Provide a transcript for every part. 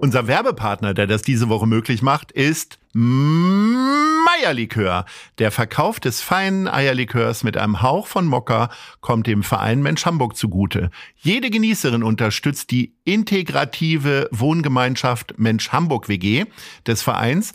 Unser Werbepartner, der das diese Woche möglich macht, ist Meierlikör. Der Verkauf des feinen Eierlikörs mit einem Hauch von Mokka kommt dem Verein Mensch Hamburg zugute. Jede Genießerin unterstützt die integrative Wohngemeinschaft Mensch Hamburg WG des Vereins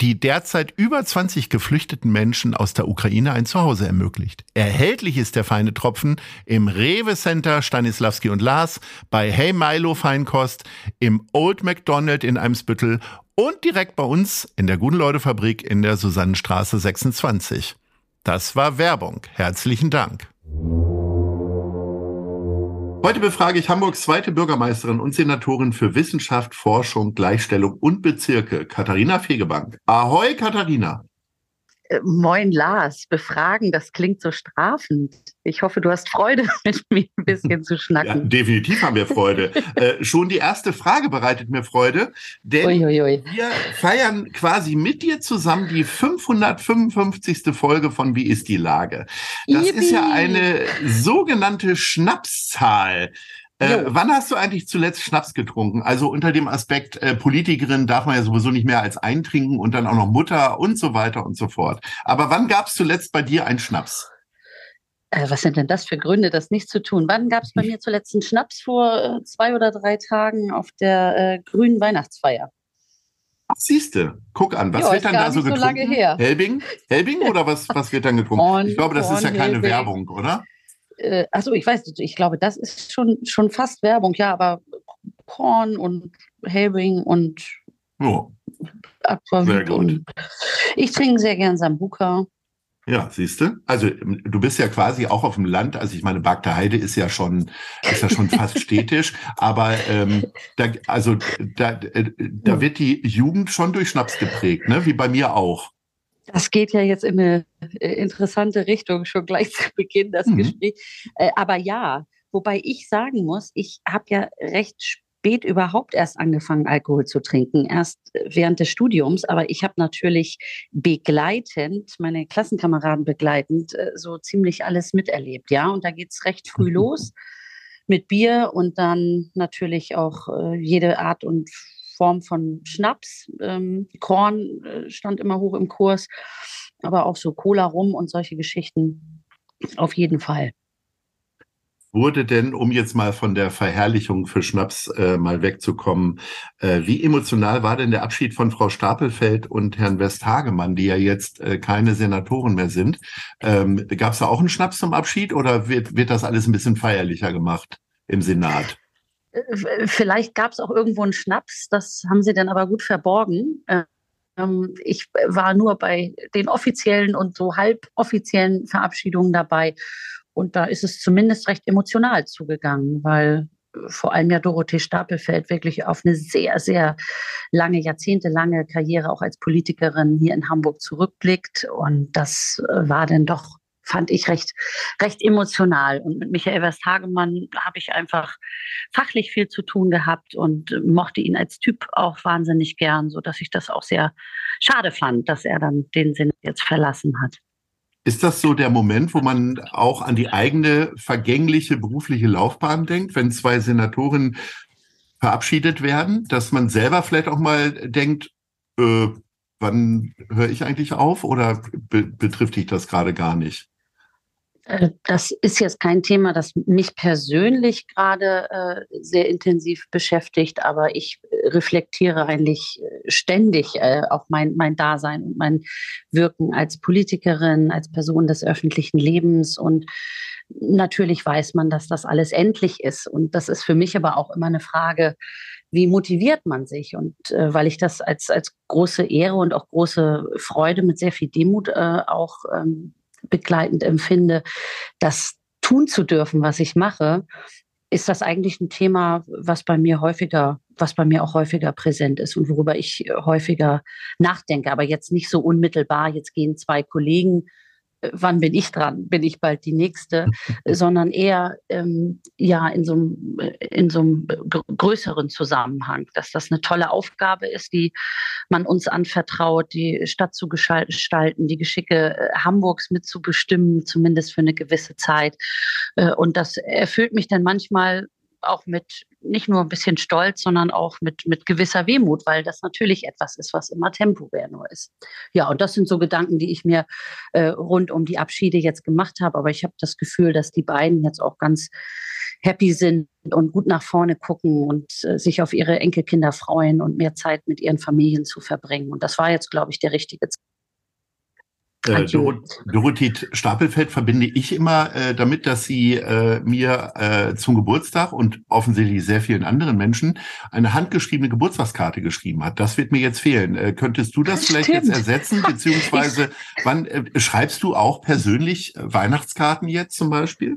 die derzeit über 20 geflüchteten Menschen aus der Ukraine ein Zuhause ermöglicht. Erhältlich ist der feine Tropfen im Rewe Center Stanislavski und Lars, bei Hey Milo Feinkost, im Old McDonald in Eimsbüttel und direkt bei uns in der Guten Leute Fabrik in der Susannenstraße 26. Das war Werbung. Herzlichen Dank. Heute befrage ich Hamburgs zweite Bürgermeisterin und Senatorin für Wissenschaft, Forschung, Gleichstellung und Bezirke, Katharina Fegebank. Ahoi, Katharina. Äh, moin Lars, befragen, das klingt so strafend. Ich hoffe, du hast Freude, mit mir ein bisschen zu schnacken. Ja, definitiv haben wir Freude. äh, schon die erste Frage bereitet mir Freude, denn Uiuiui. wir feiern quasi mit dir zusammen die 555. Folge von Wie ist die Lage? Das Yippie. ist ja eine sogenannte Schnapszahl. Äh, wann hast du eigentlich zuletzt Schnaps getrunken? Also unter dem Aspekt äh, Politikerin darf man ja sowieso nicht mehr als eintrinken und dann auch noch Mutter und so weiter und so fort. Aber wann gab es zuletzt bei dir einen Schnaps? Äh, was sind denn das für Gründe, das nicht zu tun? Wann gab es bei mir zuletzt einen Schnaps vor äh, zwei oder drei Tagen auf der äh, grünen Weihnachtsfeier? Siehste, guck an, was jo, wird dann da so getrunken? So lange her. Helbing? Helbing oder was, was wird dann getrunken? Korn, ich glaube, das ist ja keine Helbing. Werbung, oder? Äh, also ich weiß, ich glaube, das ist schon, schon fast Werbung, ja, aber Korn und Helbing und oh. Aquavit und ich trinke sehr gern Sambuka. Ja, siehst du? Also du bist ja quasi auch auf dem Land. Also ich meine, Bagda Heide ist ja schon, ist ja schon fast städtisch, aber ähm, da, also da, äh, da wird die Jugend schon durch Schnaps geprägt, ne? Wie bei mir auch. Das geht ja jetzt in eine äh, interessante Richtung, schon gleich zu Beginn das mhm. Gespräch. Äh, aber ja, wobei ich sagen muss, ich habe ja recht spät überhaupt erst angefangen, Alkohol zu trinken, erst während des Studiums. Aber ich habe natürlich begleitend, meine Klassenkameraden begleitend, äh, so ziemlich alles miterlebt. Ja, und da geht es recht früh mhm. los mit Bier und dann natürlich auch jede Art und Form von Schnaps. Ähm, Korn äh, stand immer hoch im Kurs, aber auch so Cola rum und solche Geschichten auf jeden Fall. Wurde denn, um jetzt mal von der Verherrlichung für Schnaps äh, mal wegzukommen, äh, wie emotional war denn der Abschied von Frau Stapelfeld und Herrn Westhagemann, die ja jetzt äh, keine Senatoren mehr sind? Ähm, Gab es da auch einen Schnaps zum Abschied oder wird, wird das alles ein bisschen feierlicher gemacht im Senat? Äh, vielleicht gab es auch irgendwo einen Schnaps, das haben sie dann aber gut verborgen. Ähm, ich war nur bei den offiziellen und so halboffiziellen Verabschiedungen dabei. Und da ist es zumindest recht emotional zugegangen, weil vor allem ja Dorothee Stapelfeld wirklich auf eine sehr, sehr lange, jahrzehntelange Karriere auch als Politikerin hier in Hamburg zurückblickt. Und das äh, war dann doch fand ich recht, recht emotional. Und mit Michael Westhagemann habe ich einfach fachlich viel zu tun gehabt und mochte ihn als Typ auch wahnsinnig gern, so dass ich das auch sehr schade fand, dass er dann den Sinn jetzt verlassen hat. Ist das so der Moment, wo man auch an die eigene vergängliche berufliche Laufbahn denkt, wenn zwei Senatoren verabschiedet werden, dass man selber vielleicht auch mal denkt, äh, wann höre ich eigentlich auf oder be betrifft dich das gerade gar nicht? Äh, das ist jetzt kein Thema, das mich persönlich gerade äh, sehr intensiv beschäftigt, aber ich äh, reflektiere eigentlich äh, ständig äh, auch mein, mein Dasein und mein Wirken als Politikerin, als Person des öffentlichen Lebens. Und natürlich weiß man, dass das alles endlich ist. Und das ist für mich aber auch immer eine Frage, wie motiviert man sich? Und äh, weil ich das als, als große Ehre und auch große Freude mit sehr viel Demut auch ähm, begleitend empfinde, das tun zu dürfen, was ich mache, ist das eigentlich ein Thema, was bei mir häufiger, was bei mir auch häufiger präsent ist und worüber ich häufiger nachdenke. Aber jetzt nicht so unmittelbar, jetzt gehen zwei Kollegen wann bin ich dran? Bin ich bald die Nächste? sondern eher ähm, ja in so einem, in so einem größeren Zusammenhang, dass das eine tolle Aufgabe ist, die man uns anvertraut, die Stadt zu gestalten, die Geschicke äh, Hamburgs mitzubestimmen, zumindest für eine gewisse Zeit. Äh, und das erfüllt mich dann manchmal auch mit nicht nur ein bisschen Stolz, sondern auch mit, mit gewisser Wehmut, weil das natürlich etwas ist, was immer temporär nur ist. Ja, und das sind so Gedanken, die ich mir äh, rund um die Abschiede jetzt gemacht habe. Aber ich habe das Gefühl, dass die beiden jetzt auch ganz happy sind und gut nach vorne gucken und äh, sich auf ihre Enkelkinder freuen und mehr Zeit mit ihren Familien zu verbringen. Und das war jetzt, glaube ich, der richtige Zeitpunkt. Äh, Dorothee Stapelfeld verbinde ich immer äh, damit, dass sie äh, mir äh, zum Geburtstag und offensichtlich sehr vielen anderen Menschen eine handgeschriebene Geburtstagskarte geschrieben hat. Das wird mir jetzt fehlen. Äh, könntest du das, vielleicht stimmt. jetzt ersetzen? Beziehungsweise, wann äh, schreibst du auch persönlich Weihnachtskarten jetzt zum Beispiel?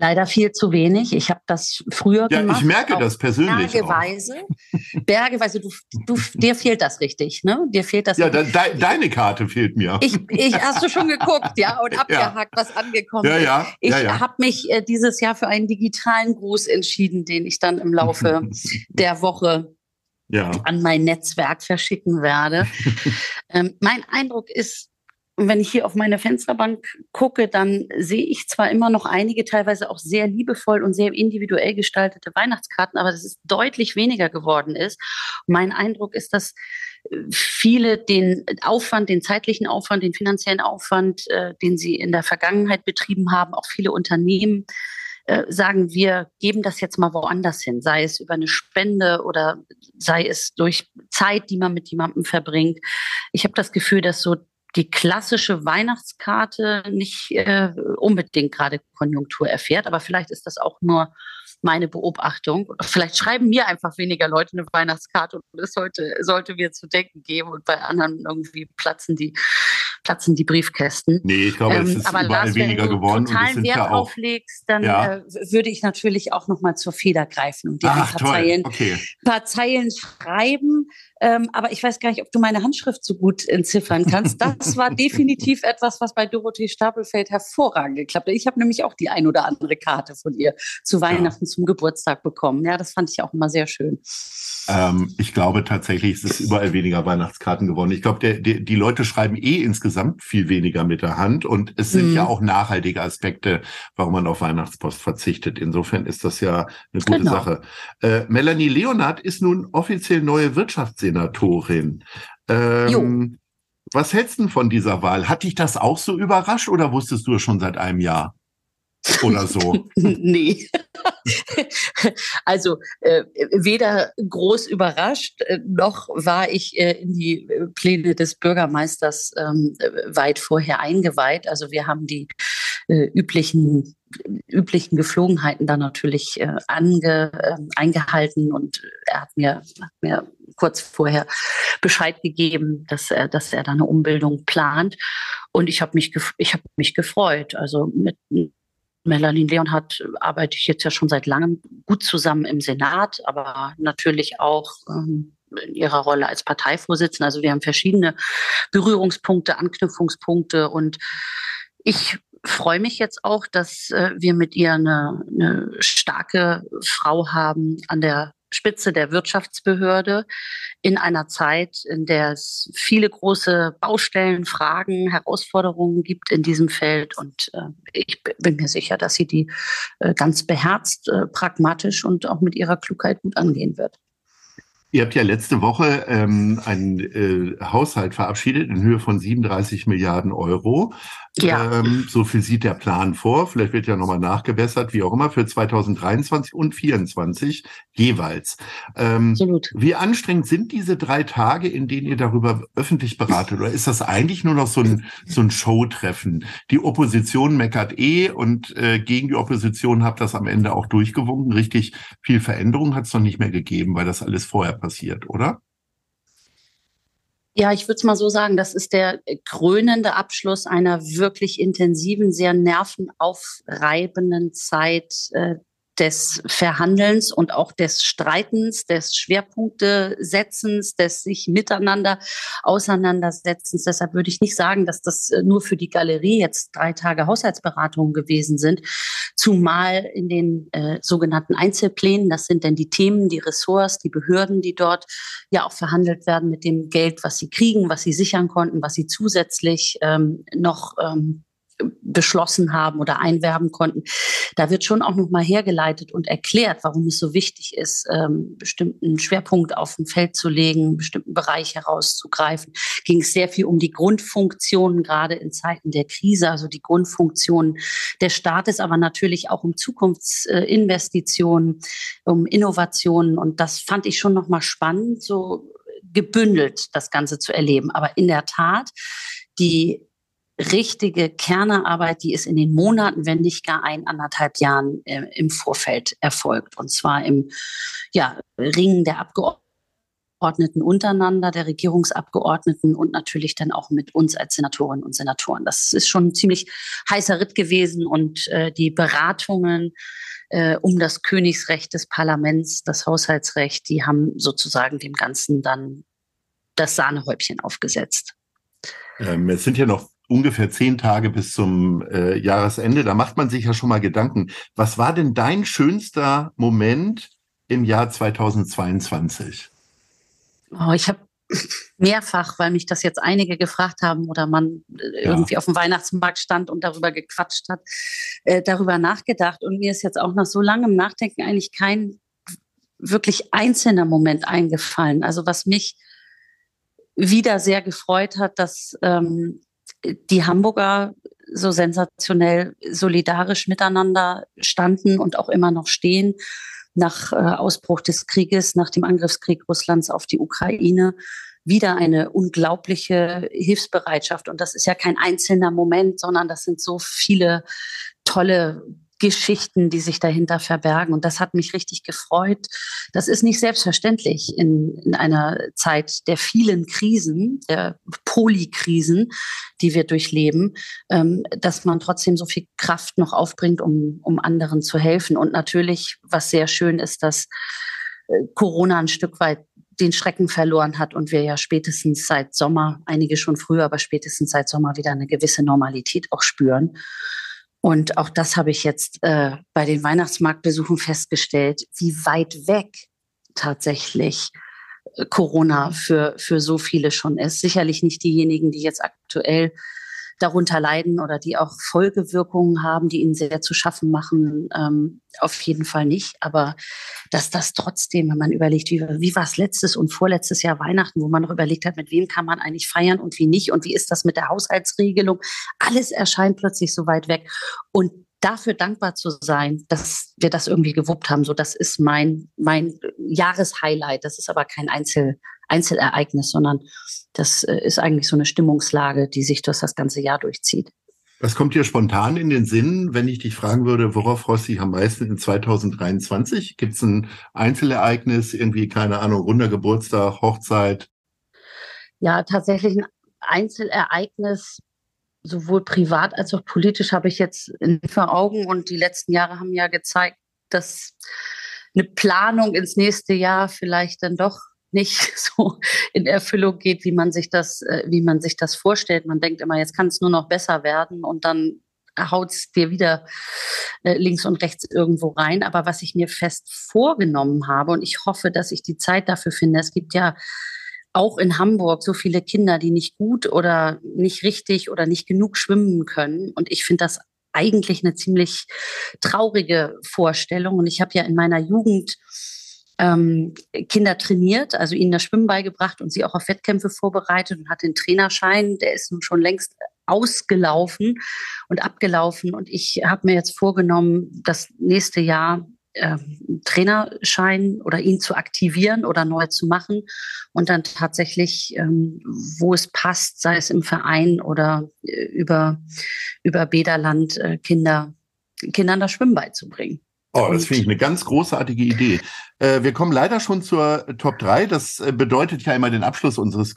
Leider viel zu wenig. Ich habe das früher ja, gemacht. Ich merke das persönlich. Bergeweise. Auch. Bergeweise, du, du, dir fehlt das richtig, ne? Dir fehlt das. Ja, de, deine Karte fehlt mir. Ich, ich hast du schon geguckt, ja, und abgehakt, ja. was angekommen ja, ja, ist. Ich ja, habe mich äh, dieses Jahr für einen digitalen Gruß entschieden, den ich dann im Laufe der Woche ja. an mein Netzwerk verschicken werde. ähm, mein Eindruck ist, und wenn ich hier auf meine Fensterbank gucke, dann sehe ich zwar immer noch einige teilweise auch sehr liebevoll und sehr individuell gestaltete Weihnachtskarten, aber dass es deutlich weniger geworden ist. mein Eindruck ist, dass äh, viele den Aufwand, den zeitlichen Aufwand, den finanziellen Aufwand, äh, den sie in der Vergangenheit betrieben haben, auch viele Unternehmen, äh, sagen, wir geben das jetzt mal woanders hin, sei es über eine Spende oder sei es durch Zeit, die man mit jemandem verbringt. Ich habe das Gefühl, dass so die klassische Weihnachtskarte nicht äh, unbedingt gerade Konjunktur erfährt. Aber vielleicht ist das auch nur meine Beobachtung. Vielleicht schreiben mir einfach weniger Leute eine Weihnachtskarte und es sollte, sollte mir zu denken geben und bei anderen irgendwie platzen die, platzen die Briefkästen. Nee, ich glaube, es ähm, ist aber überall Lars, weniger wenn du geworden. totalen Wert ja auflegst, dann ja. äh, würde ich natürlich auch nochmal zur Feder greifen und dir ein paar Zeilen, okay. paar Zeilen schreiben. Ähm, aber ich weiß gar nicht, ob du meine Handschrift so gut entziffern kannst. Das war definitiv etwas, was bei Dorothee Stapelfeld hervorragend geklappt hat. Ich habe nämlich auch die ein oder andere Karte von ihr zu Weihnachten, ja. zum Geburtstag bekommen. Ja, das fand ich auch immer sehr schön. Ähm, ich glaube tatsächlich, es ist überall weniger Weihnachtskarten geworden. Ich glaube, die Leute schreiben eh insgesamt viel weniger mit der Hand und es sind mhm. ja auch nachhaltige Aspekte, warum man auf Weihnachtspost verzichtet. Insofern ist das ja eine gute genau. Sache. Äh, Melanie Leonard ist nun offiziell neue Wirtschaftssenatorin. Ähm, was hältst du von dieser Wahl? Hat dich das auch so überrascht oder wusstest du es schon seit einem Jahr? Oder so? nee. also äh, weder groß überrascht, äh, noch war ich äh, in die äh, Pläne des Bürgermeisters ähm, weit vorher eingeweiht. Also wir haben die äh, üblichen üblichen Geflogenheiten dann natürlich äh, ange, äh, eingehalten und er hat mir, hat mir kurz vorher Bescheid gegeben, dass er, dass er da eine Umbildung plant. Und ich habe mich, ich habe mich gefreut. Also mit Melanie Leonhardt arbeite ich jetzt ja schon seit langem gut zusammen im Senat, aber natürlich auch ähm, in ihrer Rolle als Parteivorsitzende. Also wir haben verschiedene Berührungspunkte, Anknüpfungspunkte und ich freue mich jetzt auch, dass äh, wir mit ihr eine, eine starke Frau haben an der Spitze der Wirtschaftsbehörde in einer Zeit, in der es viele große Baustellen, Fragen, Herausforderungen gibt in diesem Feld. Und äh, ich bin mir sicher, dass sie die äh, ganz beherzt, äh, pragmatisch und auch mit ihrer Klugheit gut angehen wird. Ihr habt ja letzte Woche ähm, einen äh, Haushalt verabschiedet in Höhe von 37 Milliarden Euro. Ja. Ähm, so viel sieht der Plan vor. Vielleicht wird ja nochmal nachgebessert, wie auch immer, für 2023 und 2024 jeweils. Ähm, Absolut. Wie anstrengend sind diese drei Tage, in denen ihr darüber öffentlich beratet? Oder ist das eigentlich nur noch so ein, so ein Showtreffen? Die Opposition meckert eh und äh, gegen die Opposition habt das am Ende auch durchgewunken. Richtig viel Veränderung hat es noch nicht mehr gegeben, weil das alles vorher passiert, oder? Ja, ich würde es mal so sagen, das ist der krönende Abschluss einer wirklich intensiven, sehr nervenaufreibenden Zeit äh, des Verhandelns und auch des Streitens, des Schwerpunktesetzens, des sich miteinander auseinandersetzens. Deshalb würde ich nicht sagen, dass das äh, nur für die Galerie jetzt drei Tage Haushaltsberatungen gewesen sind, zumal in den äh, sogenannten Einzelplänen, das sind denn die Themen, die Ressorts, die Behörden, die dort ja auch verhandelt werden mit dem Geld, was sie kriegen, was sie sichern konnten, was sie zusätzlich ähm, noch ähm, beschlossen haben oder einwerben konnten. Da wird schon auch noch mal hergeleitet und erklärt, warum es so wichtig ist, ähm, bestimmten Schwerpunkt auf dem Feld zu legen, bestimmten Bereich herauszugreifen. Ging es sehr viel um die Grundfunktionen, gerade in Zeiten der Krise, also die Grundfunktionen des Staates, aber natürlich auch um Zukunftsinvestitionen, um Innovationen. Und das fand ich schon noch mal spannend, so gebündelt das Ganze zu erleben. Aber in der Tat, die richtige Kernearbeit, die ist in den Monaten, wenn nicht gar ein, anderthalb Jahren äh, im Vorfeld erfolgt. Und zwar im ja, Ringen der Abgeordneten untereinander, der Regierungsabgeordneten und natürlich dann auch mit uns als Senatorinnen und Senatoren. Das ist schon ein ziemlich heißer Ritt gewesen und äh, die Beratungen äh, um das Königsrecht des Parlaments, das Haushaltsrecht, die haben sozusagen dem Ganzen dann das Sahnehäubchen aufgesetzt. Ähm, es sind ja noch ungefähr zehn Tage bis zum äh, Jahresende. Da macht man sich ja schon mal Gedanken. Was war denn dein schönster Moment im Jahr 2022? Oh, ich habe mehrfach, weil mich das jetzt einige gefragt haben oder man äh, ja. irgendwie auf dem Weihnachtsmarkt stand und darüber gequatscht hat, äh, darüber nachgedacht. Und mir ist jetzt auch nach so langem Nachdenken eigentlich kein wirklich einzelner Moment eingefallen. Also was mich wieder sehr gefreut hat, dass ähm, die Hamburger so sensationell solidarisch miteinander standen und auch immer noch stehen nach äh, Ausbruch des Krieges, nach dem Angriffskrieg Russlands auf die Ukraine wieder eine unglaubliche Hilfsbereitschaft. Und das ist ja kein einzelner Moment, sondern das sind so viele tolle Geschichten, die sich dahinter verbergen. Und das hat mich richtig gefreut. Das ist nicht selbstverständlich in, in einer Zeit der vielen Krisen, der Polykrisen, die wir durchleben, ähm, dass man trotzdem so viel Kraft noch aufbringt, um, um anderen zu helfen. Und natürlich, was sehr schön ist, dass äh, Corona ein Stück weit den Schrecken verloren hat und wir ja spätestens seit Sommer, einige schon früher, aber spätestens seit Sommer wieder eine gewisse Normalität auch spüren. Und auch das habe ich jetzt äh, bei den Weihnachtsmarktbesuchen festgestellt, wie weit weg tatsächlich äh, Corona für, für so viele schon ist. Sicherlich nicht diejenigen, die jetzt aktuell darunter leiden oder die auch Folgewirkungen haben, die ihnen sehr zu schaffen machen, ähm, auf jeden Fall nicht. Aber dass das trotzdem, wenn man überlegt, wie, wie war es letztes und vorletztes Jahr Weihnachten, wo man noch überlegt hat, mit wem kann man eigentlich feiern und wie nicht und wie ist das mit der Haushaltsregelung, alles erscheint plötzlich so weit weg. Und dafür dankbar zu sein, dass wir das irgendwie gewuppt haben. So, das ist mein, mein Jahreshighlight. Das ist aber kein Einzel, Einzelereignis, sondern das äh, ist eigentlich so eine Stimmungslage, die sich durch das ganze Jahr durchzieht. Was kommt dir spontan in den Sinn, wenn ich dich fragen würde, worauf freust du dich am meisten in 2023? Gibt es ein Einzelereignis, irgendwie, keine Ahnung, runder Geburtstag, Hochzeit? Ja, tatsächlich ein Einzelereignis, sowohl privat als auch politisch, habe ich jetzt in vor Augen. Und die letzten Jahre haben ja gezeigt, dass eine Planung ins nächste Jahr vielleicht dann doch nicht so in Erfüllung geht, wie man sich das, äh, wie man sich das vorstellt. Man denkt immer, jetzt kann es nur noch besser werden und dann haut es dir wieder äh, links und rechts irgendwo rein. Aber was ich mir fest vorgenommen habe und ich hoffe, dass ich die Zeit dafür finde, es gibt ja auch in Hamburg so viele Kinder, die nicht gut oder nicht richtig oder nicht genug schwimmen können. Und ich finde das eigentlich eine ziemlich traurige Vorstellung. Und ich habe ja in meiner Jugend ähm, Kinder trainiert, also ihnen das Schwimmen beigebracht und sie auch auf Wettkämpfe vorbereitet und hat den Trainerschein, der ist nun schon längst ausgelaufen und abgelaufen. Und ich habe mir jetzt vorgenommen, das nächste Jahr ähm, Trainerschein oder ihn zu aktivieren oder neu zu machen und dann tatsächlich, ähm, wo es passt, sei es im Verein oder äh, über, über Bäderland, äh, Kinder, Kindern das Schwimmen beizubringen. Oh, das finde ich eine ganz großartige Idee. Äh, wir kommen leider schon zur Top 3. Das äh, bedeutet ja immer den Abschluss unseres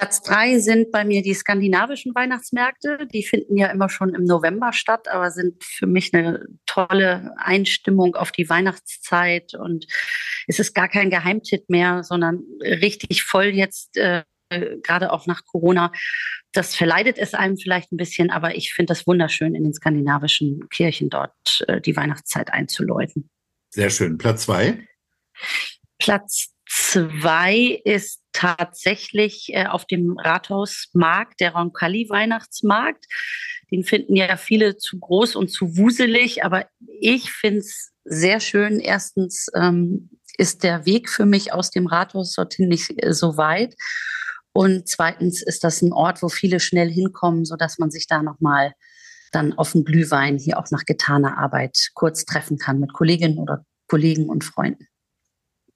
Platz drei sind bei mir die skandinavischen Weihnachtsmärkte. Die finden ja immer schon im November statt, aber sind für mich eine tolle Einstimmung auf die Weihnachtszeit. Und es ist gar kein Geheimtipp mehr, sondern richtig voll jetzt, äh, gerade auch nach Corona. Das verleidet es einem vielleicht ein bisschen, aber ich finde das wunderschön, in den skandinavischen Kirchen dort äh, die Weihnachtszeit einzuläuten. Sehr schön. Platz zwei? Platz zwei ist tatsächlich äh, auf dem Rathausmarkt, der Roncalli-Weihnachtsmarkt. Den finden ja viele zu groß und zu wuselig, aber ich finde es sehr schön. Erstens ähm, ist der Weg für mich aus dem Rathaus dorthin nicht äh, so weit. Und zweitens ist das ein Ort, wo viele schnell hinkommen, sodass man sich da nochmal dann auf den Glühwein hier auch nach getaner Arbeit kurz treffen kann mit Kolleginnen oder Kollegen und Freunden.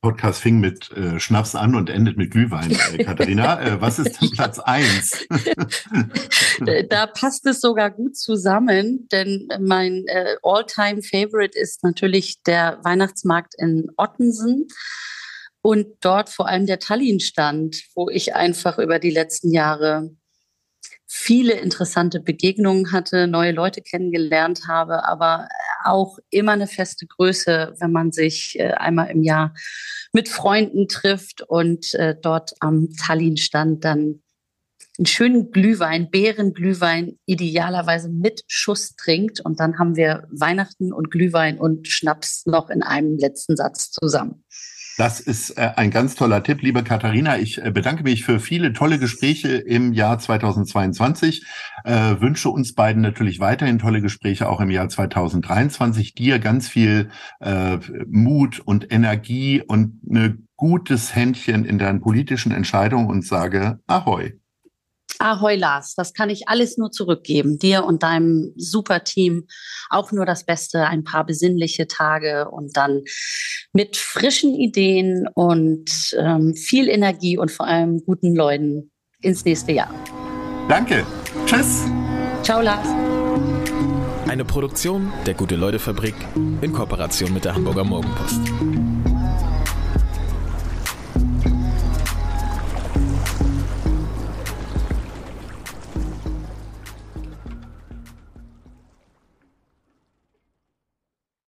Podcast fing mit äh, Schnaps an und endet mit Glühwein. Äh, Katharina, äh, was ist denn Platz eins? da passt es sogar gut zusammen, denn mein äh, All-Time-Favorite ist natürlich der Weihnachtsmarkt in Ottensen und dort vor allem der Tallinn-Stand, wo ich einfach über die letzten Jahre viele interessante Begegnungen hatte, neue Leute kennengelernt habe, aber auch immer eine feste Größe, wenn man sich äh, einmal im Jahr mit Freunden trifft und äh, dort am Tallinn-Stand dann einen schönen Glühwein, Beerenglühwein, idealerweise mit Schuss trinkt. Und dann haben wir Weihnachten und Glühwein und Schnaps noch in einem letzten Satz zusammen. Das ist äh, ein ganz toller Tipp, liebe Katharina. Ich äh, bedanke mich für viele tolle Gespräche im Jahr 2022. Äh, wünsche uns beiden natürlich weiterhin tolle Gespräche auch im Jahr 2023. Dir ganz viel äh, Mut und Energie und ein gutes Händchen in deinen politischen Entscheidungen und sage Ahoi. Ahoi Lars, das kann ich alles nur zurückgeben. Dir und deinem super Team auch nur das Beste, ein paar besinnliche Tage und dann mit frischen Ideen und ähm, viel Energie und vor allem guten Leuten ins nächste Jahr. Danke. Tschüss. Ciao Lars. Eine Produktion der Gute-Leute-Fabrik in Kooperation mit der Hamburger Morgenpost.